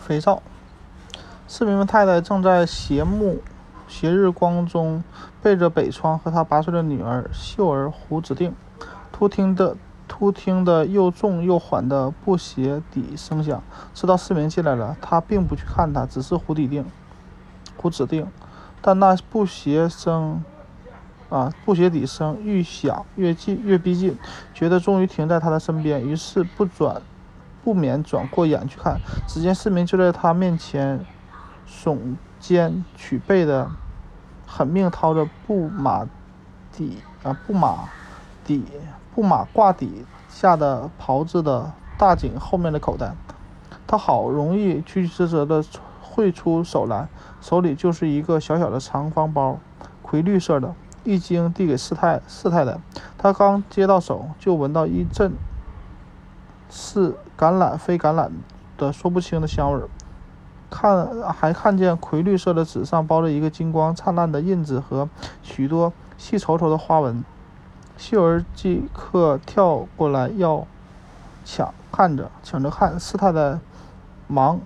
肥皂。市民太太正在斜目斜日光中背着北窗和她八岁的女儿秀儿胡指定，突听的突听的又重又缓的布鞋底声响，知道市民进来了。他并不去看他，只是胡指定，胡指定。但那布鞋声。啊！布鞋底声愈响越近，越逼近，觉得终于停在他的身边，于是不转，不免转过眼去看。只见市民就在他面前，耸肩曲背的，狠命掏着布马底啊布马底布马褂底下的袍子的大颈后面的口袋。他好容易曲曲折折的汇出手来，手里就是一个小小的长方包，葵绿色的。一经递给四太四太太，她刚接到手，就闻到一阵是橄榄非橄榄的说不清的香味儿。看还看见葵绿色的纸上包着一个金光灿烂的印子和许多细稠稠的花纹。秀儿即刻跳过来要抢看着抢着看，四太太忙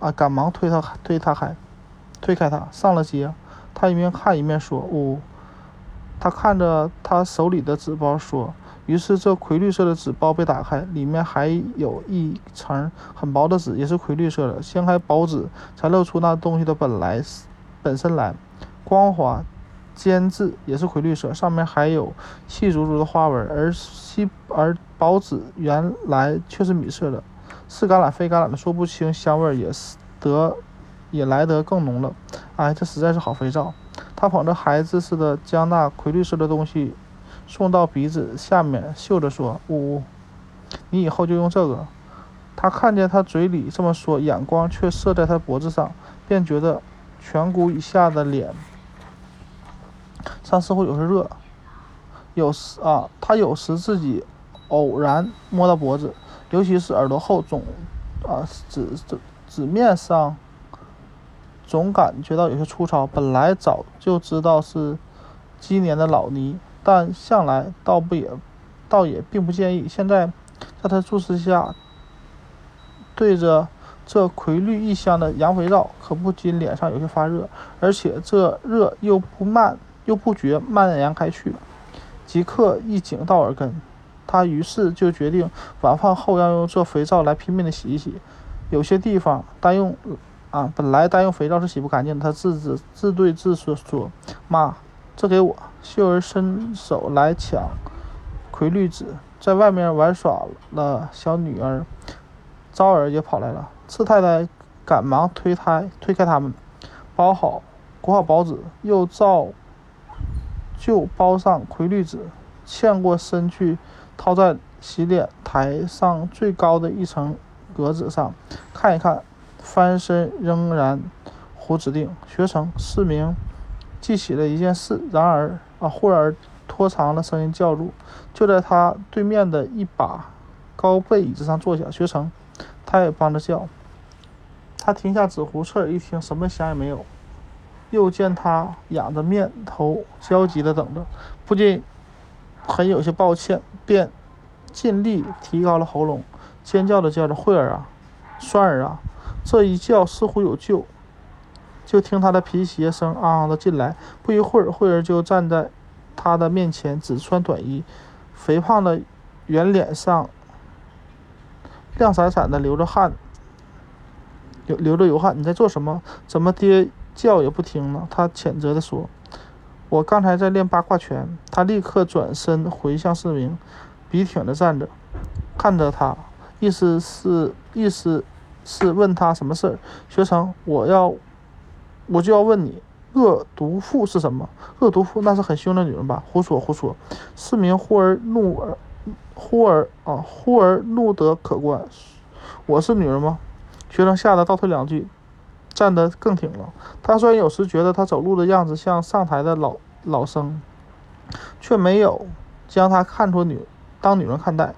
啊赶忙推他推他开推开他上了街。他一面看一面说：“呜。”他看着他手里的纸包，说：“于是这葵绿色的纸包被打开，里面还有一层很薄的纸，也是葵绿色的。掀开薄纸，才露出那东西的本来本身来，光滑、尖致，也是葵绿色，上面还有细足足的花纹。而细而薄纸原来却是米色的，是橄榄非橄榄的说不清，香味也是得也来得更浓了。哎，这实在是好肥皂。”他捧着孩子似的将那葵绿色的东西送到鼻子下面，嗅着说：“呜呜，你以后就用这个。”他看见他嘴里这么说，眼光却射在他脖子上，便觉得颧骨以下的脸上似乎有些热。有时啊，他有时自己偶然摸到脖子，尤其是耳朵后，总啊指指指面上。总感觉到有些粗糙，本来早就知道是今年的老泥，但向来倒不也，倒也并不介意。现在在他注视下，对着这葵绿异香的羊肥皂，可不禁脸上有些发热，而且这热又不慢又不觉蔓延开去，即刻一紧到耳根。他于是就决定晚饭后要用这肥皂来拼命的洗一洗，有些地方单用。啊，本来单用肥皂是洗不干净的。他自自自对自说说：“妈，这给我。”秀儿伸手来抢葵绿纸，在外面玩耍了。小女儿昭儿也跑来了。次太太赶忙推开推开他们，包好裹好包子，又照旧包上葵绿纸，欠过身去，套在洗脸台上最高的一层格子上，看一看。翻身仍然胡指定，学成。四明记起了一件事，然而啊，忽而拖长了声音叫住，就在他对面的一把高背椅子上坐下。学成，他也帮着叫。他停下纸糊，侧耳一听，什么响也没有。又见他仰着面头，焦急地等着，不禁很有些抱歉，便尽力提高了喉咙，尖叫着叫着：“慧儿啊，栓儿啊！”这一叫似乎有救，就听他的皮鞋声昂昂的进来。不一会儿，慧儿就站在他的面前，只穿短衣，肥胖的圆脸上亮闪闪的流着汗，流流着油汗。你在做什么？怎么爹叫也不听呢？他谴责的说：“我刚才在练八卦拳。”他立刻转身回向四明，笔挺的站着，看着他，意思是意思。是问他什么事儿？学成，我要，我就要问你，恶毒妇是什么？恶毒妇那是很凶的女人吧？胡说胡说！市民忽而怒而忽而啊忽而怒得可观。我是女人吗？学生吓得倒退两句，站得更挺了。他虽然有时觉得他走路的样子像上台的老老生，却没有将他看作女当女人看待。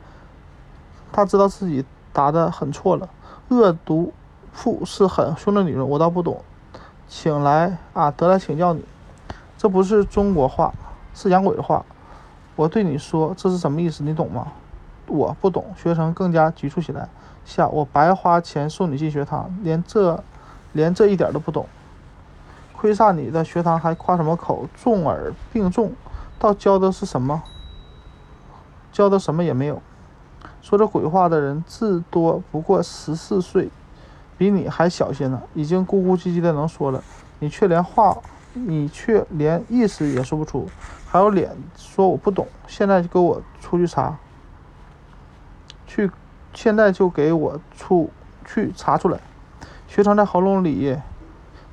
他知道自己答得很错了。恶毒妇是很凶的女人，我倒不懂，请来啊，得来请教你，这不是中国话，是洋鬼子话。我对你说，这是什么意思？你懂吗？我不懂。学生更加局促起来，下，我白花钱送你进学堂，连这，连这一点都不懂。亏煞你的学堂还夸什么口？重耳并重，倒教的是什么？教的什么也没有。说这鬼话的人，至多不过十四岁，比你还小些呢，已经咕咕唧唧的能说了，你却连话，你却连意思也说不出，还有脸说我不懂？现在就给我出去查，去，现在就给我出去查出来。学生在喉咙里。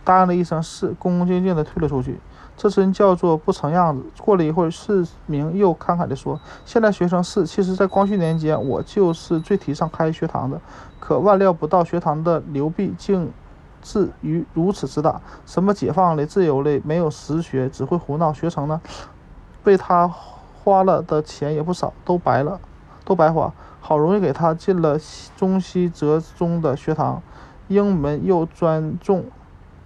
答应了一声是，恭恭敬敬的退了出去。这真叫做不成样子。过了一会儿，市民又慷慨地说：“现在学生是，其实，在光绪年间，我就是最提倡开学堂的。可万料不到，学堂的流弊竟至于如此之大。什么解放类、自由类，没有实学，只会胡闹。学成呢，被他花了的钱也不少，都白了，都白花。好容易给他进了中西折中的学堂，英文又专重。”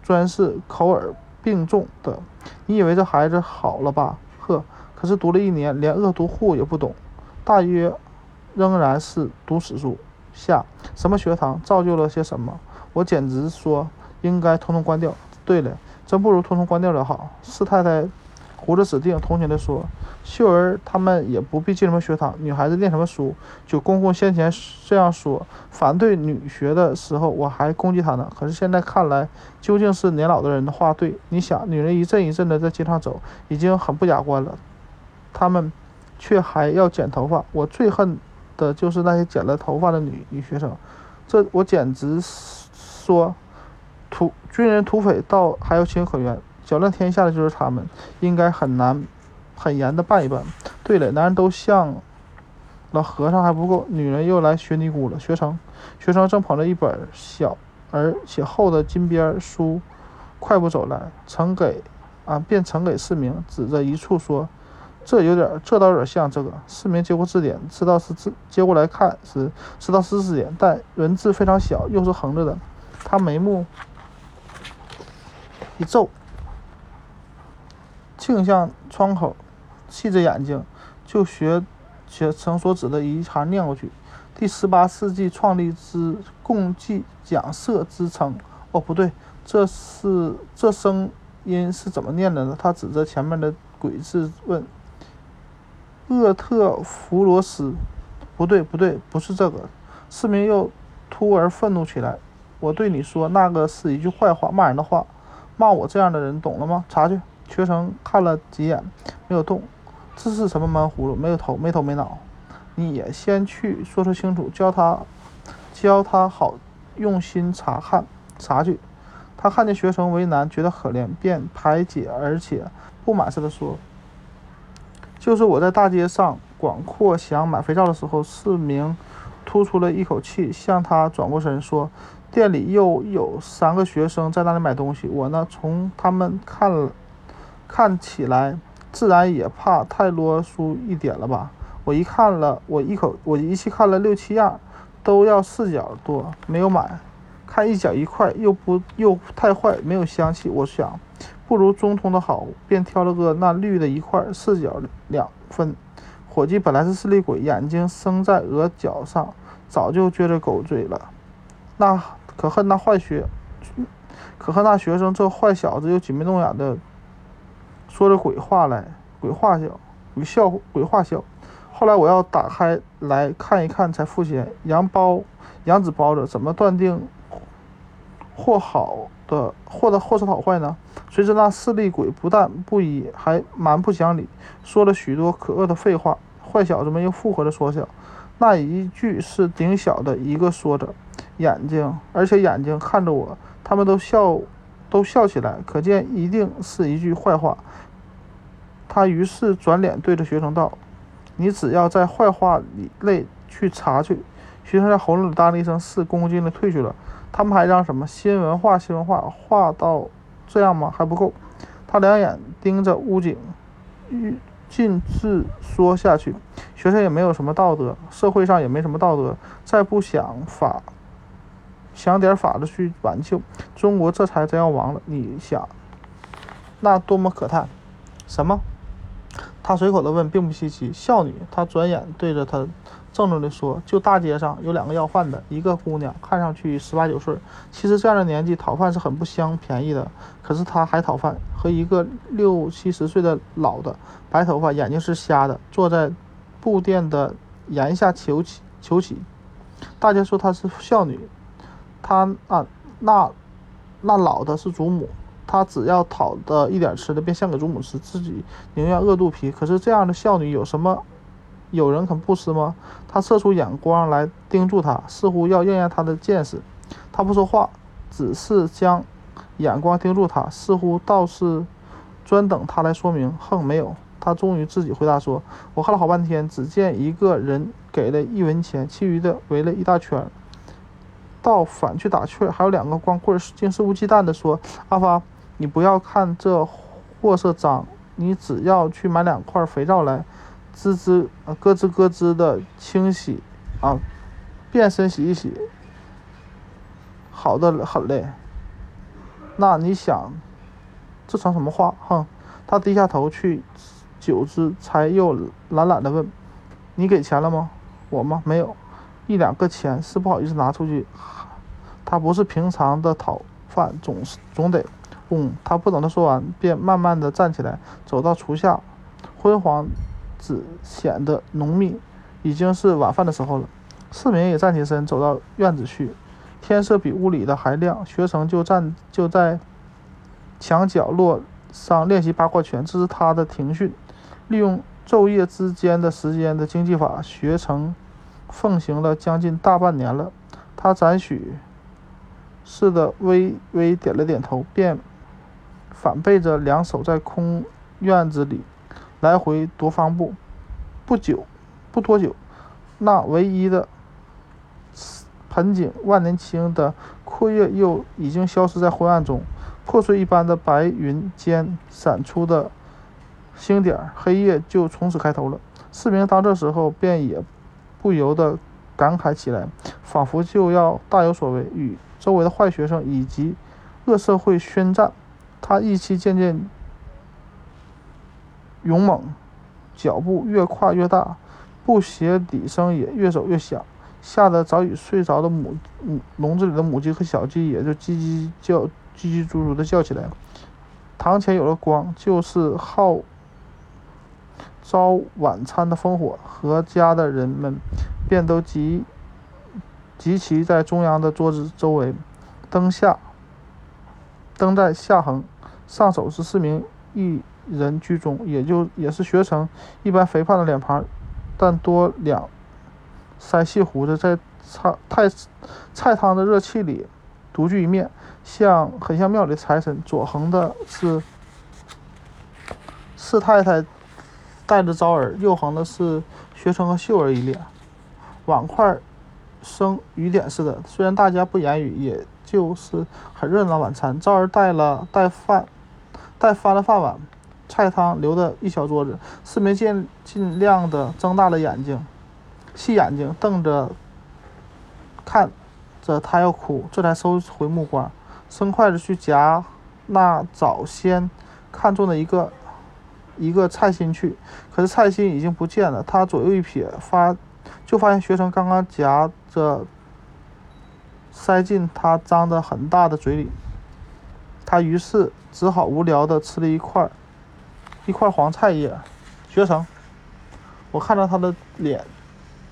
专是口耳并重的，你以为这孩子好了吧？呵，可是读了一年，连恶毒户也不懂，大约仍然是读史书。下什么学堂造就了些什么？我简直说应该统统关掉。对了，真不如统统关掉的好。四太太。胡子指定同情地说：“秀儿他们也不必进什么学堂，女孩子念什么书？九公公先前这样说，反对女学的时候，我还攻击他呢。可是现在看来，究竟是年老的人的话对。你想，女人一阵一阵的在街上走，已经很不雅观了，他们却还要剪头发。我最恨的就是那些剪了头发的女女学生，这我简直说，土军人土匪倒还有情可原。”搅乱天下的就是他们，应该很难、很严的办一办。对了，男人都像了和尚还不够，女人又来学尼姑了。学成，学成正捧着一本小而且厚的金边书，快步走来，呈给啊，便呈给市民，指着一处说：“这有点，这倒有点像这个。”市民接过字典，知道是字，接过来看时，知道是字典，但文字非常小，又是横着的。他眉目一皱。倾向窗口，细着眼睛，就学学成所指的一行念过去。第十八世纪创立之共济讲社之称。哦，不对，这是这声音是怎么念的呢？他指着前面的鬼字问：“厄特弗罗斯？”不对，不对，不是这个。市民又突而愤怒起来：“我对你说，那个是一句坏话，骂人的话，骂我这样的人，懂了吗？查去。”学生看了几眼，没有动。这是什么闷葫芦？没有头，没头没脑。你也先去说说清楚，教他，教他好用心查看查去。他看见学生为难，觉得可怜，便排解而且不满似的说：“就是我在大街上广阔想买肥皂的时候，市民突出了一口气，向他转过身说：店里又有三个学生在那里买东西，我呢从他们看。”看起来自然也怕太啰嗦一点了吧？我一看了，我一口我一气看了六七样，都要四角多，没有买。看一角一块，又不又太坏，没有香气。我想，不如中通的好，便挑了个那绿的一块，四角两分。伙计本来是势利鬼，眼睛生在额角上，早就撅着狗嘴了。那可恨那坏学，可恨那学生这坏小子又挤眉弄眼的。说着鬼话来，鬼话笑，鬼笑，鬼话笑。后来我要打开来看一看，才发现羊包，羊纸包着，怎么断定货好的或的或是好坏呢？谁知那势利鬼不但不依，还蛮不讲理，说了许多可恶的废话。坏小子们又附和着说笑。那一句是顶小的一个说着，眼睛，而且眼睛看着我，他们都笑，都笑起来，可见一定是一句坏话。他于是转脸对着学生道：“你只要在坏话里内去查去。”学生在喉咙里答了一声“是”，恭恭敬敬地退去了。他们还让什么新文化？新文化？话到这样吗？还不够。他两眼盯着屋景，尽致说下去：“学生也没有什么道德，社会上也没什么道德，再不想法，想点法子去挽救中国，这才真要亡了。你想，那多么可叹！什么？”他随口的问，并不稀奇。孝女，他转眼对着他，郑重地说：“就大街上有两个要饭的，一个姑娘看上去十八九岁，其实这样的年纪讨饭是很不相便宜的。可是她还讨饭，和一个六七十岁的老的，白头发，眼睛是瞎的，坐在布店的檐下求乞求乞。大家说她是孝女，她啊那那老的是祖母，她只要讨的一点吃的，便献给祖母吃，自己宁愿饿肚皮。可是这样的孝女有什么？”有人肯不吃吗？他射出眼光来盯住他，似乎要验验他的见识。他不说话，只是将眼光盯住他，似乎倒是专等他来说明。哼，没有。他终于自己回答说：“我看了好半天，只见一个人给了一文钱，其余的围了一大圈，倒反去打趣。还有两个光棍竟肆无忌惮地说：‘阿发，你不要看这货色脏，你只要去买两块肥皂来。’”吱吱啊，咯吱咯吱的清洗啊，变身洗一洗，好的很嘞。那你想，这成什么话？哼！他低下头去，久之才又懒懒的问：“你给钱了吗？我吗？没有，一两个钱是不好意思拿出去。他不是平常的讨饭，总是总得……嗯。”他不等他说完，便慢慢的站起来，走到厨下，昏黄。只显得浓密，已经是晚饭的时候了。四明也站起身，走到院子去。天色比屋里的还亮，学成就站就在墙角落上练习八卦拳，这是他的庭训。利用昼夜之间的时间的经济法，学成奉行了将近大半年了。他赞许似的微微点了点头，便反背着两手在空院子里。来回踱方步，不久，不多久，那唯一的盆景万年青的阔叶又已经消失在昏暗中，破碎一般的白云间闪出的星点，黑夜就从此开头了。四明当这时候便也不由得感慨起来，仿佛就要大有所为，与周围的坏学生以及恶社会宣战。他意气渐渐。勇猛，脚步越跨越大，布鞋底声也越走越响，吓得早已睡着的母母笼子里的母鸡和小鸡也就叽叽叫、叽叽喳喳的叫起来。堂前有了光，就是好招晚餐的烽火。和家的人们便都集集齐在中央的桌子周围，灯下灯在下横，上手是四名一。人居中，也就也是学成一般肥胖的脸庞，但多两腮细胡子，在菜菜菜汤的热气里独具一面，像很像庙里的财神。左横的是四太太带着招儿，右横的是学成和秀儿一脸。碗筷生雨点似的，虽然大家不言语，也就是很热闹晚餐。招儿带了带饭，带翻了饭碗。菜汤留的一小桌子，四明尽尽量的睁大了眼睛，细眼睛瞪着，看着他要哭，这才收回目光，伸筷子去夹那早先看中的一个一个菜心去，可是菜心已经不见了。他左右一瞥，发就发现学生刚刚夹着塞进他张得很大的嘴里，他于是只好无聊的吃了一块。一块黄菜叶，学成。我看到他的脸，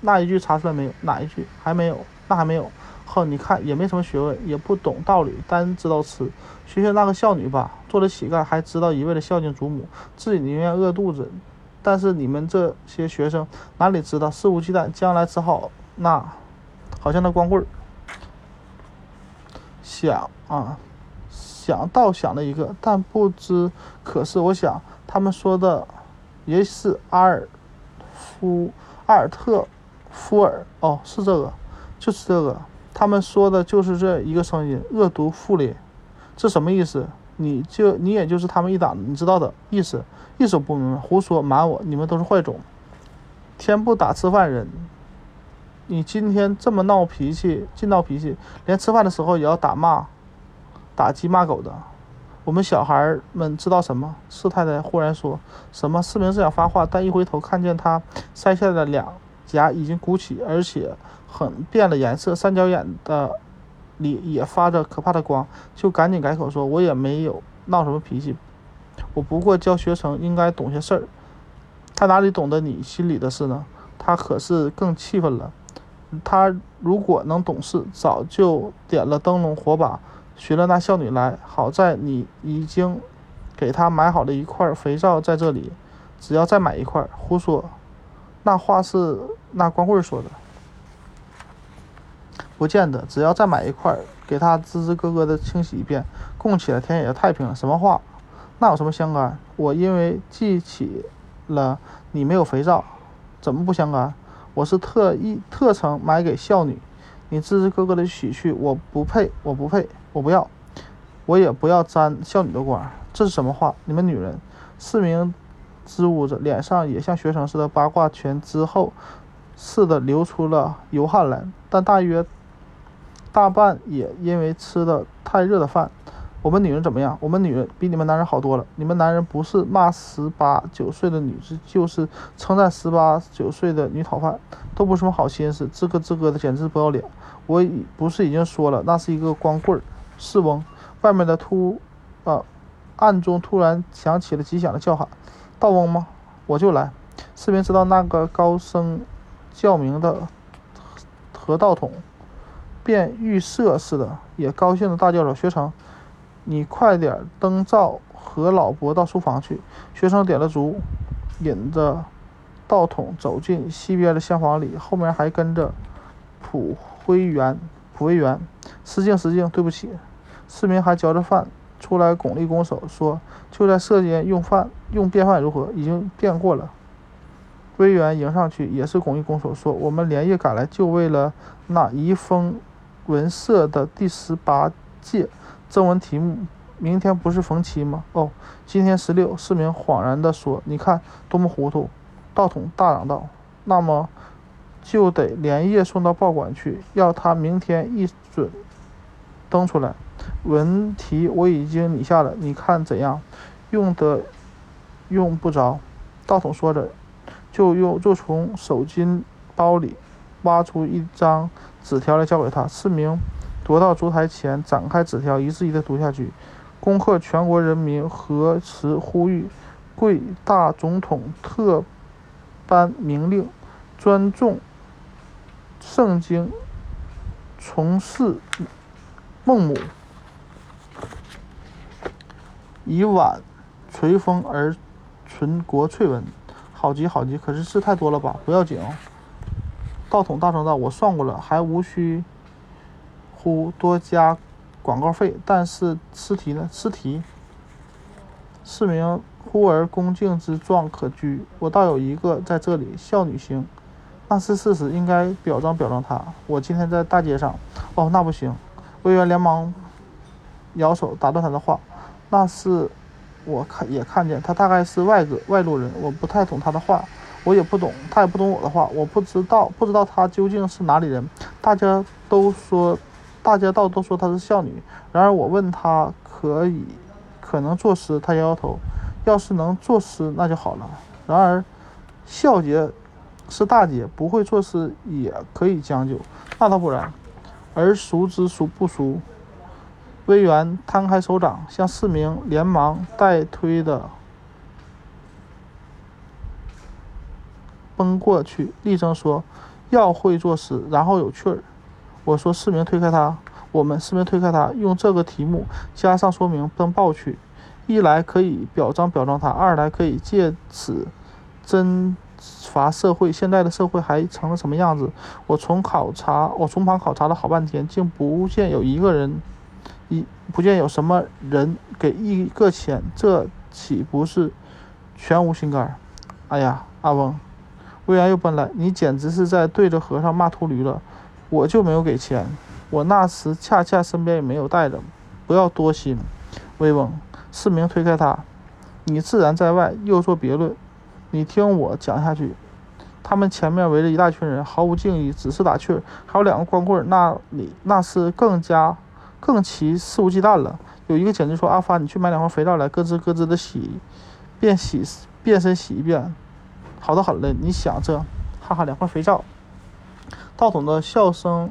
那一句查出来没有？哪一句？还没有？那还没有。哼，你看也没什么学问，也不懂道理，单知道吃。学学那个孝女吧，做了乞丐还知道一味的孝敬祖母，自己宁愿饿肚子。但是你们这些学生哪里知道，肆无忌惮，将来只好那，好像那光棍儿。想啊，想倒想了一个，但不知可是，我想。他们说的也是阿尔夫阿尔特夫尔哦，是这个，就是这个。他们说的就是这一个声音，恶毒妇烈，这什么意思？你就你也就是他们一党，你知道的意思，一手不明白，胡说瞒我，你们都是坏种，天不打吃饭人。你今天这么闹脾气，净闹脾气，连吃饭的时候也要打骂，打鸡骂狗的。我们小孩们知道什么？四太太忽然说什么？四明是想发话，但一回头看见他腮下的两颊已经鼓起，而且很变了颜色，三角眼的里也发着可怕的光，就赶紧改口说：“我也没有闹什么脾气，我不过教学生应该懂些事儿。他哪里懂得你心里的事呢？他可是更气愤了。他如果能懂事，早就点了灯笼火把，寻了那孝女来。好在你已经给她买好了一块肥皂在这里，只要再买一块。胡说，那话是那光棍说的。”不见得，只要再买一块，给他吱吱咯咯的清洗一遍，供起来，天也就太平了。什么话？那有什么相干？我因为记起了你没有肥皂，怎么不相干？我是特意特程买给孝女，你吱吱咯咯的洗去，我不配，我不配，我不要，我也不要沾孝女的光。这是什么话？你们女人，四名支吾着，脸上也像学生似的八卦拳之后似的流出了油汗来，但大约。大半也因为吃的太热的饭。我们女人怎么样？我们女人比你们男人好多了。你们男人不是骂十八九岁的女子，就是称赞十八九岁的女讨饭，都不是什么好心思，吱咯吱咯的，简直不要脸。我已不是已经说了，那是一个光棍儿，是翁。外面的突，啊，暗中突然响起了吉祥的叫喊：“道翁吗？我就来。”士兵知道那个高声叫名的何道统。便预设似的，也高兴的大叫着：“学成，你快点登照和老伯到书房去。”学生点了烛，引着道统走进西边的厢房里，后面还跟着普辉元、普威元。失敬失敬，对不起。市民还嚼着饭出来拱了一拱手，说：“就在舍间用饭，用便饭如何？已经便过了。”威远迎上去，也是拱一拱手，说：“我们连夜赶来，就为了那遗风。”文社的第十八届征文题目，明天不是逢七吗？哦，今天十六。市民恍然地说：“你看，多么糊涂！”道统大嚷道：“那么就得连夜送到报馆去，要他明天一准登出来。文题我已经拟下了，你看怎样？用得用不着。”道统说着，就用就从手巾包里挖出一张。纸条来交给他，市民踱到烛台前，展开纸条，一字一字读下去。恭贺全国人民核实呼吁，贵大总统特颁明令，尊重圣经，从事孟母，以挽垂风而存国粹文。好极好极，可是字太多了吧？不要紧哦。道统大声道：“我算过了，还无需乎多加广告费。但是诗题呢？诗题。市民忽而恭敬之状可居。我倒有一个在这里，孝女星，那是事实，应该表彰表彰她。我今天在大街上。哦，那不行。”委员连忙摇手打断他的话：“那是我看也看见，他大概是外个外路人，我不太懂他的话。”我也不懂，他也不懂我的话。我不知道，不知道他究竟是哪里人。大家都说，大家倒都说她是孝女。然而我问他可以，可能作诗，他摇摇头。要是能作诗，那就好了。然而，孝节是大姐，不会作诗也可以将就。那倒不然，而孰知孰不孰？威元摊开手掌，向四名连忙带推的。奔过去，厉声说：“要会作诗，然后有趣儿。”我说：“四明推开他，我们四明推开他，用这个题目加上说明奔报去。一来可以表彰表彰他，二来可以借此真罚社会。现在的社会还成了什么样子？我从考察，我从旁考察了好半天，竟不见有一个人，一不见有什么人给一个钱，这岂不是全无心肝？哎呀，阿翁。”魏然又奔来，你简直是在对着和尚骂秃驴了。我就没有给钱，我那时恰恰身边也没有带着。不要多心，威翁。市民推开他，你自然在外，又做别论。你听我讲下去。他们前面围着一大群人，毫无敬意，只是打趣。还有两个光棍，那里那是更加更其肆无忌惮了。有一个简直说：“阿发，你去买两块肥皂来，咯吱咯吱的洗，便洗变身洗一遍。”好的很了，你想这，哈哈，两块肥皂。道统的笑声，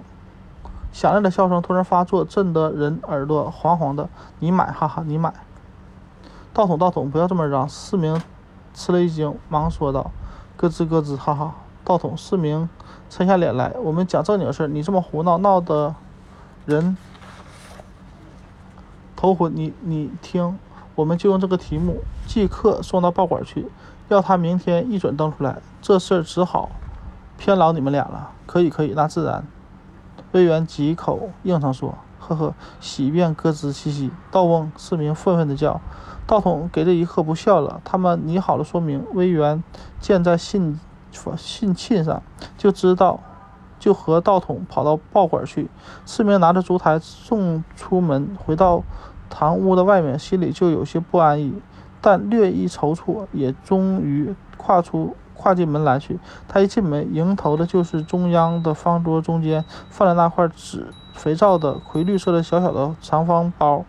响亮的笑声突然发作，震得人耳朵黄黄的。你买，哈哈，你买。道统，道统，不要这么嚷！四名吃了一惊，忙说道：“咯吱咯吱，哈哈。”道统，四明沉下脸来：“我们讲正经事，你这么胡闹，闹得人头昏。你你听，我们就用这个题目，即刻送到报馆去，要他明天一准登出来。这事儿只好偏劳你们俩了。”可以，可以，那自然。魏源几口应承说：“呵呵，喜便咯吱嘻嘻。”道翁四明愤愤地叫：“道统给这一刻不笑了。”他们拟好了说明。威元见在信信沁上，就知道，就和道统跑到报馆去。四明拿着烛台送出门，回到堂屋的外面，心里就有些不安逸，但略一踌躇，也终于跨出。跨进门来去，他一进门，迎头的就是中央的方桌中间放着那块纸肥皂的葵绿色的小小的长方包，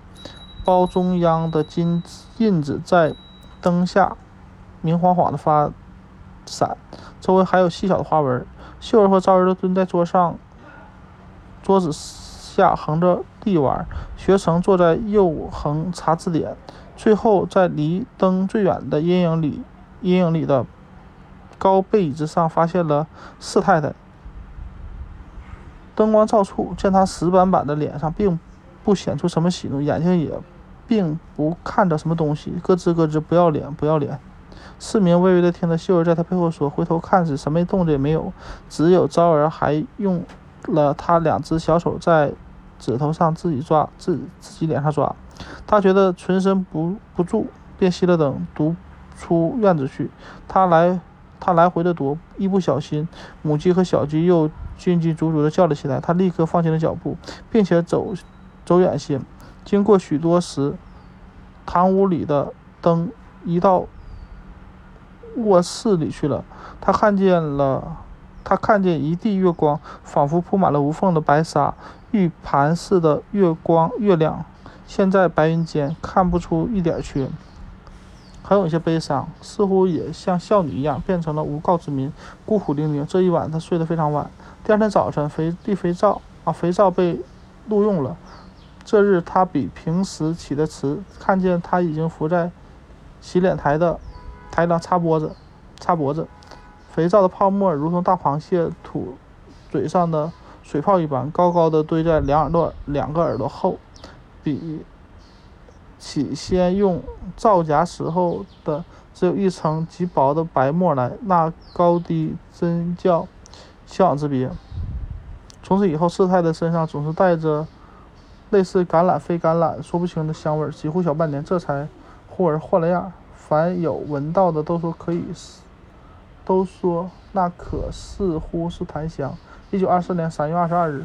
包中央的金印子在灯下明晃晃的发闪，周围还有细小的花纹。秀儿和昭儿都蹲在桌上，桌子下横着地玩，学成坐在右横查字典，最后在离灯最远的阴影里，阴影里的。高背椅子上发现了四太太，灯光照处，见她死板板的脸上并不显出什么喜怒，眼睛也并不看着什么东西，咯吱咯吱，不要脸，不要脸。四明微微的听着秀儿在他背后说，回头看时，什么动静也没有，只有昭儿还用了他两只小手在指头上自己抓，自自己脸上抓。他觉得存身不不住，便熄了灯，独出院子去。他来。他来回的踱，一不小心，母鸡和小鸡又叽叽足足的叫了起来。他立刻放轻了脚步，并且走走远些。经过许多时，堂屋里的灯移到卧室里去了。他看见了，他看见一地月光，仿佛铺满了无缝的白纱，玉盘似的月光月亮，现在白云间看不出一点缺。很有些悲伤，似乎也像孝女一样，变成了无告之民，孤苦伶仃。这一晚，他睡得非常晚。第二天早晨，肥地肥皂啊，肥皂被录用了。这日他比平时起得迟，看见他已经伏在洗脸台的台上擦脖子，擦脖子。肥皂的泡沫如同大螃蟹吐嘴上的水泡一般，高高的堆在两耳朵两个耳朵后，比。起先用皂荚时候的只有一层极薄的白沫来，那高低真叫天壤之别。从此以后，四太太身上总是带着类似橄榄非橄榄说不清的香味，几乎小半年，这才忽而换了样。凡有闻到的，都说可以，都说那可似乎是檀香。一九二四年三月二十二日。